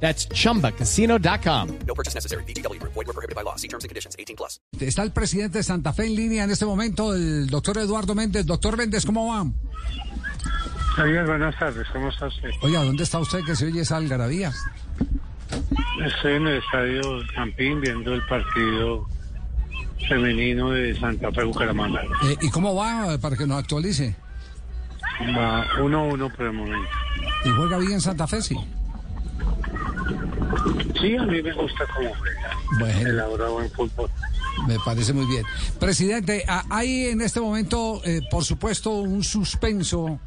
That's chumbacasino.com. No purchase necessary. BGW. Void were prohibited by law. See terms and conditions. 18 plus. Está el presidente de Santa Fe en línea en este momento, el doctor Eduardo Méndez. Doctor Méndez, ¿cómo va? Javier, buenas tardes, ¿cómo está usted? Oiga, ¿dónde está usted que se oye esa algarabía? Estoy en el estadio Campín viendo el partido femenino de Santa Fe Bucaramanga. Eh, ¿Y cómo va para que nos actualice? Va 1-1 por el momento. ¿Y juega bien Santa Fe, sí? Sí, a mí me gusta cómo juega. Bueno. Elabora buen fútbol. Me parece muy bien. Presidente, a- hay en este momento, eh, por supuesto, un suspenso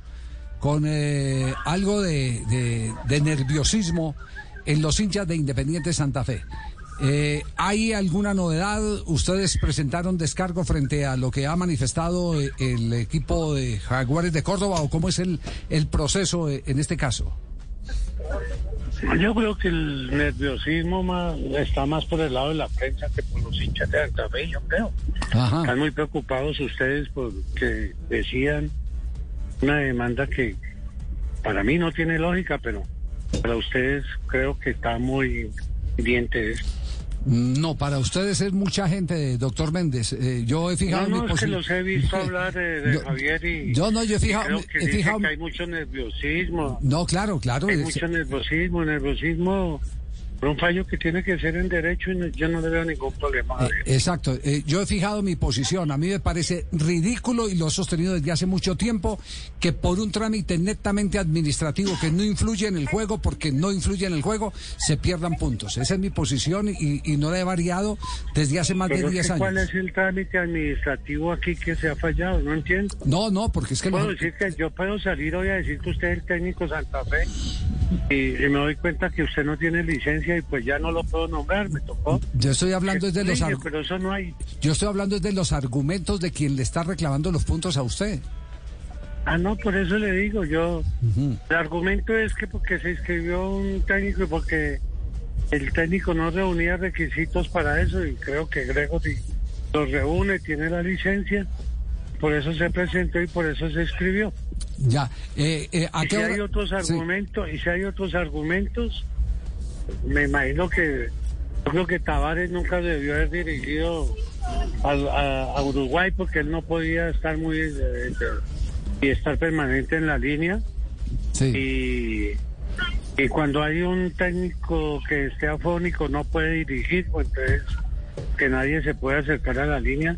con eh, algo de, de- de nerviosismo en los hinchas de Independiente Santa Fe. Eh, ¿Hay alguna novedad? ¿Ustedes presentaron descargo frente a lo que ha manifestado eh, el equipo de Jaguares de Córdoba o cómo es el, el proceso en este caso? Yo creo que el nerviosismo más, está más por el lado de la prensa que por los hinchas de Santa Fe, yo creo. Ajá. Están muy preocupados ustedes porque decían una demanda que para mí no tiene lógica, pero para ustedes creo que está muy pendiente de esto. No, para ustedes es mucha gente, doctor Méndez. Eh, yo he fijado No, mi no, es que los he visto hablar de, de Yo- Javier y... yo no, yo he fijado- creo que he fijado- que hay mucho nerviosismo. No, claro, claro. Hay es- mucho nerviosismo, nerviosismo un fallo que tiene que ser en derecho y no- yo no le veo ningún problema. Eh, exacto, eh, yo he fijado mi posición. A mí me parece ridículo y lo he sostenido desde hace mucho tiempo que por un trámite netamente administrativo que no influye en el juego, porque no influye en el juego, se pierdan puntos. Esa es mi posición y, y no la he variado desde hace más Pero de es 10 que ¿Cuál años. es el trámite administrativo aquí que se ha fallado? No entiendo. No, no, porque es que Puedo decir que yo puedo salir hoy a decir que usted es el técnico Santa Fe y, y me doy cuenta que usted no tiene licencia y pues ya no lo puedo nombrar, me tocó. yo estoy hablando es de los Oye, argu- pero eso no hay. yo estoy hablando es de los argumentos de quien le está reclamando los puntos a usted. Ah, no, por eso le digo, yo, el argumento es que porque se inscribió un técnico y porque el técnico no reunía requisitos para eso y creo que Gregory los reúne, tiene la licencia, por eso se presentó y por eso se escribió. Ya, eh, eh, ¿a Y qué si hora? hay otros Sí. argumentos, y si hay otros argumentos, me imagino que yo creo que Tavares nunca debió haber dirigido a, a Uruguay porque él no podía estar muy eh, y estar permanente en la línea Sí. y, y cuando hay un técnico que esté afónico no puede dirigir, pues entonces que nadie se puede acercar a la línea.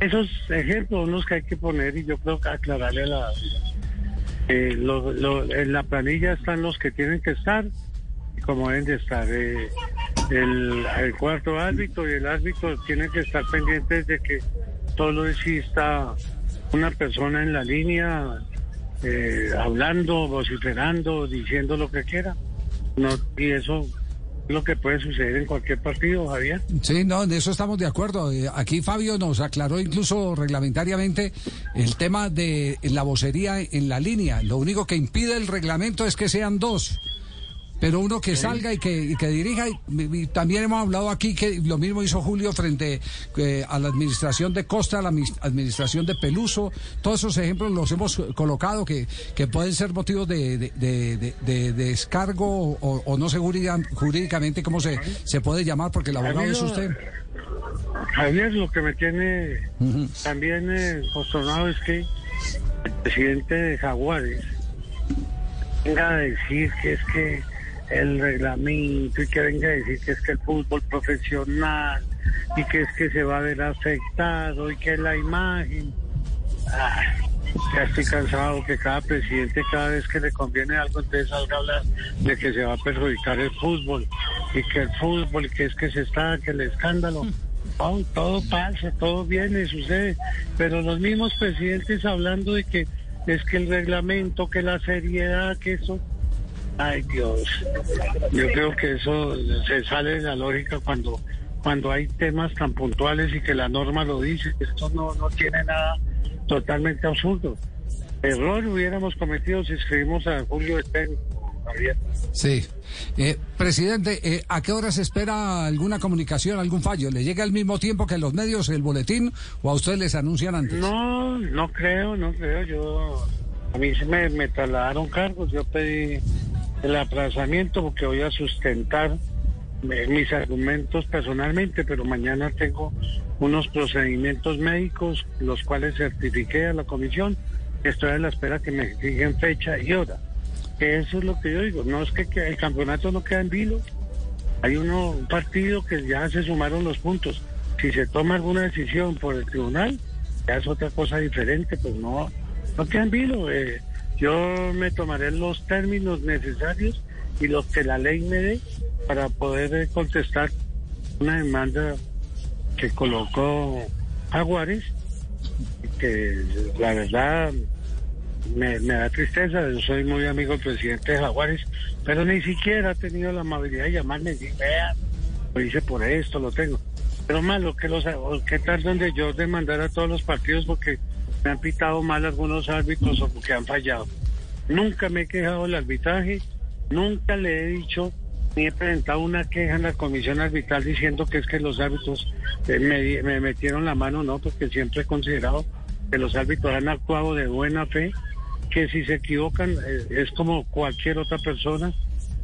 Esos ejemplos son los que hay que poner y yo creo que aclararle la... eh, lo- lo- en la planilla están los que tienen que estar como deben de estar. eh, el, cuarto árbitro y el árbitro tienen que estar pendientes de que solo exista una persona en la línea eh, hablando, vociferando, diciendo lo que quiera. No, y eso es lo que puede suceder en cualquier partido, Javier. Sí, no, en eso estamos de acuerdo. Eh, Aquí Fabio nos aclaró incluso reglamentariamente el tema de la vocería en la línea. Lo único que impide el reglamento es que sean dos. Pero uno que salga y que, y que dirija, y, y también hemos hablado aquí que lo mismo hizo Julio frente eh, a la administración de Costa, a la administración de Peluso, todos esos ejemplos los hemos colocado que, que pueden ser motivos de, de, de- de- de descargo o, o no sé jurídica- jurídicamente cómo se, se puede llamar, porque el abogado es usted. Javier, lo que me tiene también eh, consternado es que el presidente de Jaguares venga a decir que es que el reglamento y que venga a decir que es que el fútbol profesional y que es que se va a ver afectado y que la imagen. Ah, ya estoy cansado que cada presidente cada vez que le conviene algo entonces salga a hablar de que se va a perjudicar el fútbol y que el fútbol que es que se está que el escándalo todo pasa, todo viene, sucede, pero los mismos presidentes hablando de que es que el reglamento, que la seriedad, que eso, ay Dios, yo creo que eso se sale de la lógica cuando cuando hay temas tan puntuales y que la norma lo dice. Esto no, no tiene nada totalmente absurdo. Error hubiéramos cometido si escribimos a Julio Estén. Sí. Eh, presidente, eh, ¿a qué hora se espera alguna comunicación, algún fallo? ¿Le llega al mismo tiempo que los medios el boletín o a ustedes les anuncian antes? No, no creo, no creo. Yo, a mí se me, me trasladaron cargos. Yo pedí el aplazamiento porque voy a sustentar eh, mis argumentos personalmente, pero mañana tengo unos procedimientos médicos, los cuales certifiqué a la comisión. Estoy a la espera que me fijen fecha y hora. Eso es lo que yo digo. No es que el campeonato no queda en vilo. Hay uno, un partido que ya se sumaron los puntos. Si se toma alguna decisión por el tribunal, ya es otra cosa diferente, pues no, no queda en vilo. Eh, yo me tomaré los términos necesarios y los que la ley me dé para poder contestar una demanda que colocó Jaguares, que la verdad me, da tristeza, yo soy muy amigo del presidente de Jaguares, pero ni siquiera ha tenido la amabilidad de llamarme y decir, vea, lo hice por esto, lo tengo. Pero malo que los que tal donde yo demandar a todos los partidos porque me han pitado mal algunos árbitros o porque han fallado. Nunca me he quejado del arbitraje, nunca le he dicho ni he presentado una queja en la comisión arbitral diciendo que es que los árbitros eh, me, me metieron la mano, no, porque siempre he considerado que los árbitros han actuado de buena fe, que si se equivocan eh, es como cualquier otra persona,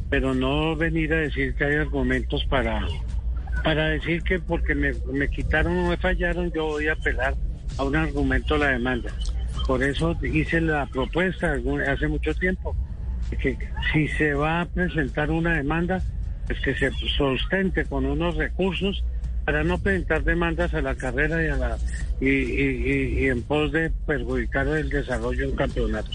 pero no venir a decir que hay argumentos para, para decir que porque me, me quitaron o me fallaron, yo voy a apelar un argumento a la demanda. Por eso hice la propuesta hace mucho tiempo, que si se va a presentar una demanda, pues que se sustente con unos recursos para no presentar demandas a la carrera y, a la, y- y en pos de perjudicar el desarrollo de un campeonato.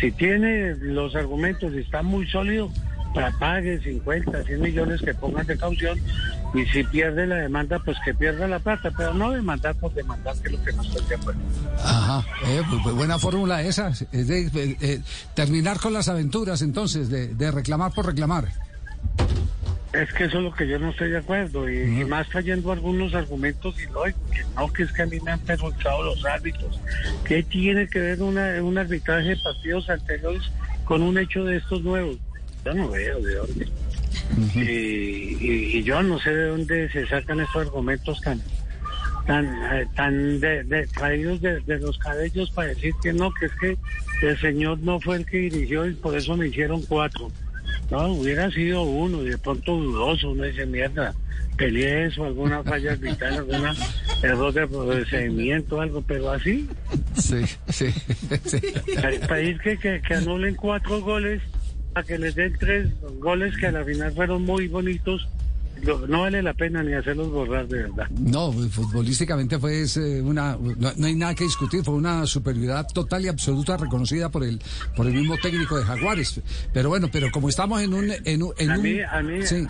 Si tiene los argumentos y está muy sólido, para pague 50, 100 millones que pongan de caución y si pierde la demanda, pues que pierda la plata, pero no demandar por demandar, que es lo que no estoy de acuerdo. Ajá, eh, bu- buena fórmula esa. Es de, eh, eh, terminar con las aventuras entonces, de, de reclamar por reclamar. Es que eso es lo que yo no estoy de acuerdo y, y más trayendo algunos argumentos ilógicos, que no, que es que a mí me han perjudicado los árbitros. ¿Qué tiene que ver una, un arbitraje de partidos anteriores con un hecho de estos nuevos? Yo no veo de dónde. Y, y- y yo no sé de dónde se sacan estos argumentos tan tan eh, tan de, de- traídos de, de los cabellos para decir que no, que es que el señor no fue el que dirigió y por eso me hicieron cuatro. No, hubiera sido uno y de pronto dudoso, uno dice, mierda, peleé eso, alguna falla arbitral, alguna error de procedimiento, algo, pero así, Sí, sí, sí. para pedir que, que, que anulen cuatro goles, a que les den tres goles que a la final fueron muy bonitos, no vale la pena ni hacerlos borrar de verdad. No, futbolísticamente fue una, no, no hay nada que discutir, fue una superioridad total y absoluta reconocida por el por el mismo técnico de Jaguares. Pero bueno, pero como estamos en un en un, en A un- mí- a mí- sí,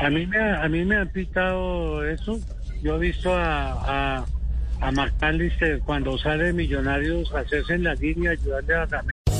A mí me, a mí me han pitado eso. Yo he visto a, a, a McAllister cuando sale Millonarios hacerse en la línea, ayudarle a ganar.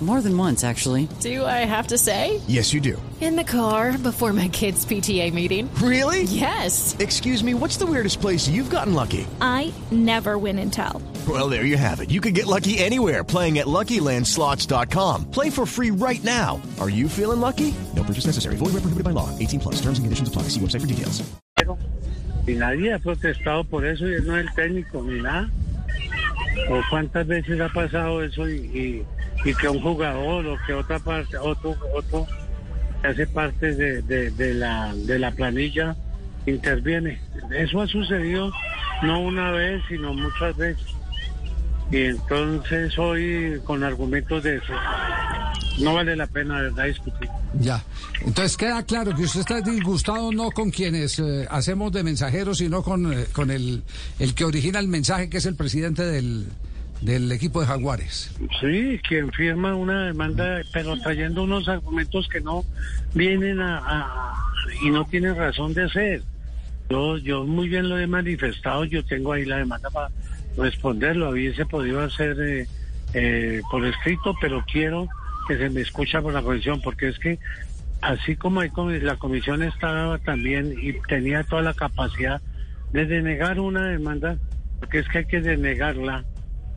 More than once, actually. Do I have to say? Yes, you do. In the car before my kids' PTA meeting. Really? Yes. Excuse me, what's the weirdest place you've gotten lucky? I never win and tell. Well, there you have it. You can get lucky anywhere playing at LuckyLandSlots.com. Play for free right now. Are you feeling lucky? No purchase necessary. Void where prohibited by law. 18 plus. Terms and conditions apply. See website for details. Y nadie ha protestado por eso y no es el técnico ni nada. ¿O cuántas veces ha pasado eso y, y, y que un jugador o que otra parte, otro, otro que hace parte de, de, la, de la planilla interviene? Eso ha sucedido no una vez, sino muchas veces. Y entonces hoy con argumentos de eso no vale la pena discutir. ya. Entonces queda claro que usted está disgustado no con quienes eh, hacemos de mensajeros, sino con, eh, con el, el que origina el mensaje, que es el presidente del, del equipo de Jaguares. Sí, quien firma una demanda, pero trayendo unos argumentos que no vienen a, a- y no tienen razón de ser. Yo, yo muy bien lo he manifestado, yo tengo ahí la demanda para responderlo, hubiese podido hacer eh, eh, por escrito, pero quiero que se me escucha por la comisión, porque es que así como hay la comisión estaba también y tenía toda la capacidad de denegar una demanda, porque es que hay que denegarla,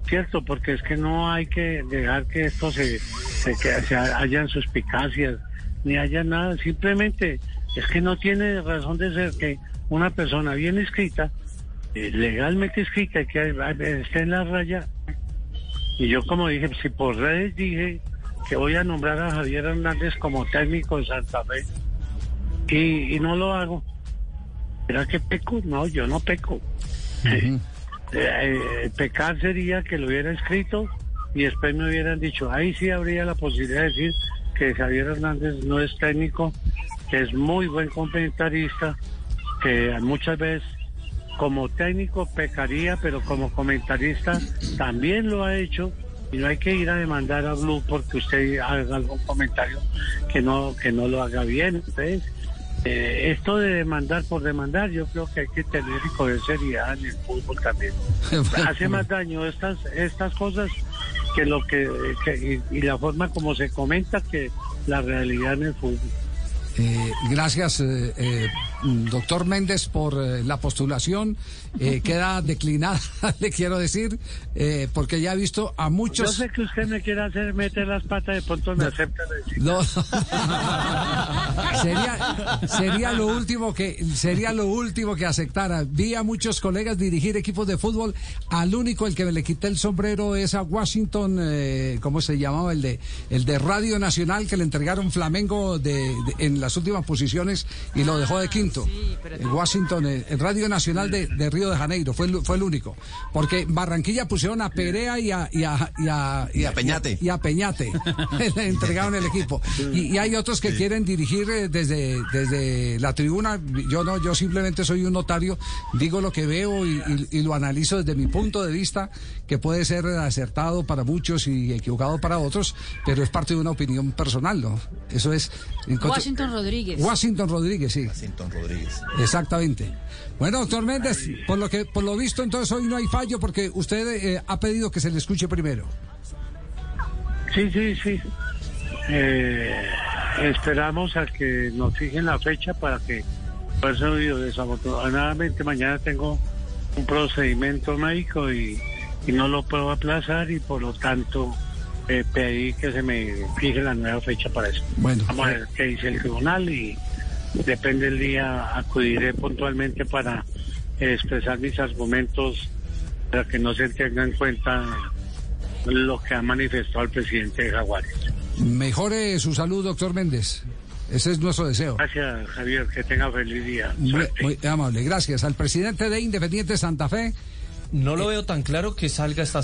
¿cierto? Porque es que no hay que dejar que esto se, se, que se hayan suspicacias, ni haya nada, simplemente es que no tiene razón de ser que una persona bien escrita, eh, legalmente escrita, que esté en la raya, y yo como dije, si por redes dije que voy a nombrar a Javier Hernández como técnico de Santa Fe, y, y no lo hago. ¿Será que peco? No, yo no peco. Eh, pecar sería que lo hubiera escrito y después me hubieran dicho, ahí sí habría la posibilidad de decir que Javier Hernández no es técnico, que es muy buen comentarista, que muchas veces como técnico pecaría, pero como comentarista también lo ha hecho y no hay que ir a demandar a Blue porque usted haga algún comentario que no que no lo haga bien. Entonces, eh, esto de demandar por demandar, yo creo que hay que tener y coger seriedad en el fútbol también. Hace más daño estas estas cosas que lo que, que- y, y la forma como se comenta que la realidad en el fútbol. Eh, gracias, eh, eh, doctor Méndez, por eh, la postulación. Eh, queda declinada, le quiero decir, eh, porque ya he visto a Yo muchos. sé que usted me quiere hacer meter las patas, de pronto me acepta. No. sería, sería lo último que sería lo último que aceptara. Vi a muchos colegas dirigir equipos de fútbol. Al único el que me le quité el sombrero es a Washington, eh, ¿cómo se llamaba? El de el de Radio Nacional que le entregaron Flamengo de, de- en las últimas posiciones y lo dejó de quinto. El Washington, eh, el Radio Nacional de, de Río de Janeiro fue el, fue el único, porque en Barranquilla pusieron a Perea y a y a, y a, y a Peñate. y a Peñate. Le entregaron el equipo. Y, y hay otros que quieren dirigir eh, desde desde la tribuna. Yo no yo simplemente soy un notario digo lo que veo y, y- y lo analizo desde mi punto de vista que puede ser acertado para muchos y equivocado para otros pero es parte de una opinión personal no eso es. Washington Rodríguez. Washington Rodríguez sí. Washington Rodríguez. Exactamente. Bueno, doctor Méndez, por lo que por lo visto entonces hoy no hay fallo porque usted eh, ha pedido que se le escuche primero. Sí, sí, sí. Eh, esperamos a que nos fijen la fecha para que por eso digo, desafortunadamente mañana tengo un procedimiento médico y, y no lo puedo aplazar y por lo tanto eh, pedí que se me fije la nueva fecha para eso. Bueno. Vamos a ver qué dice el tribunal y depende del día acudiré puntualmente para eh, expresar mis argumentos para que no se tenga en cuenta lo que ha manifestado el presidente de Jaguares. Mejore su salud, doctor Méndez. Ese es nuestro deseo. Gracias, Javier. Que tenga feliz día. Muy, amable, gracias. Al presidente de Independiente Santa Fe. No lo veo tan claro que salga esta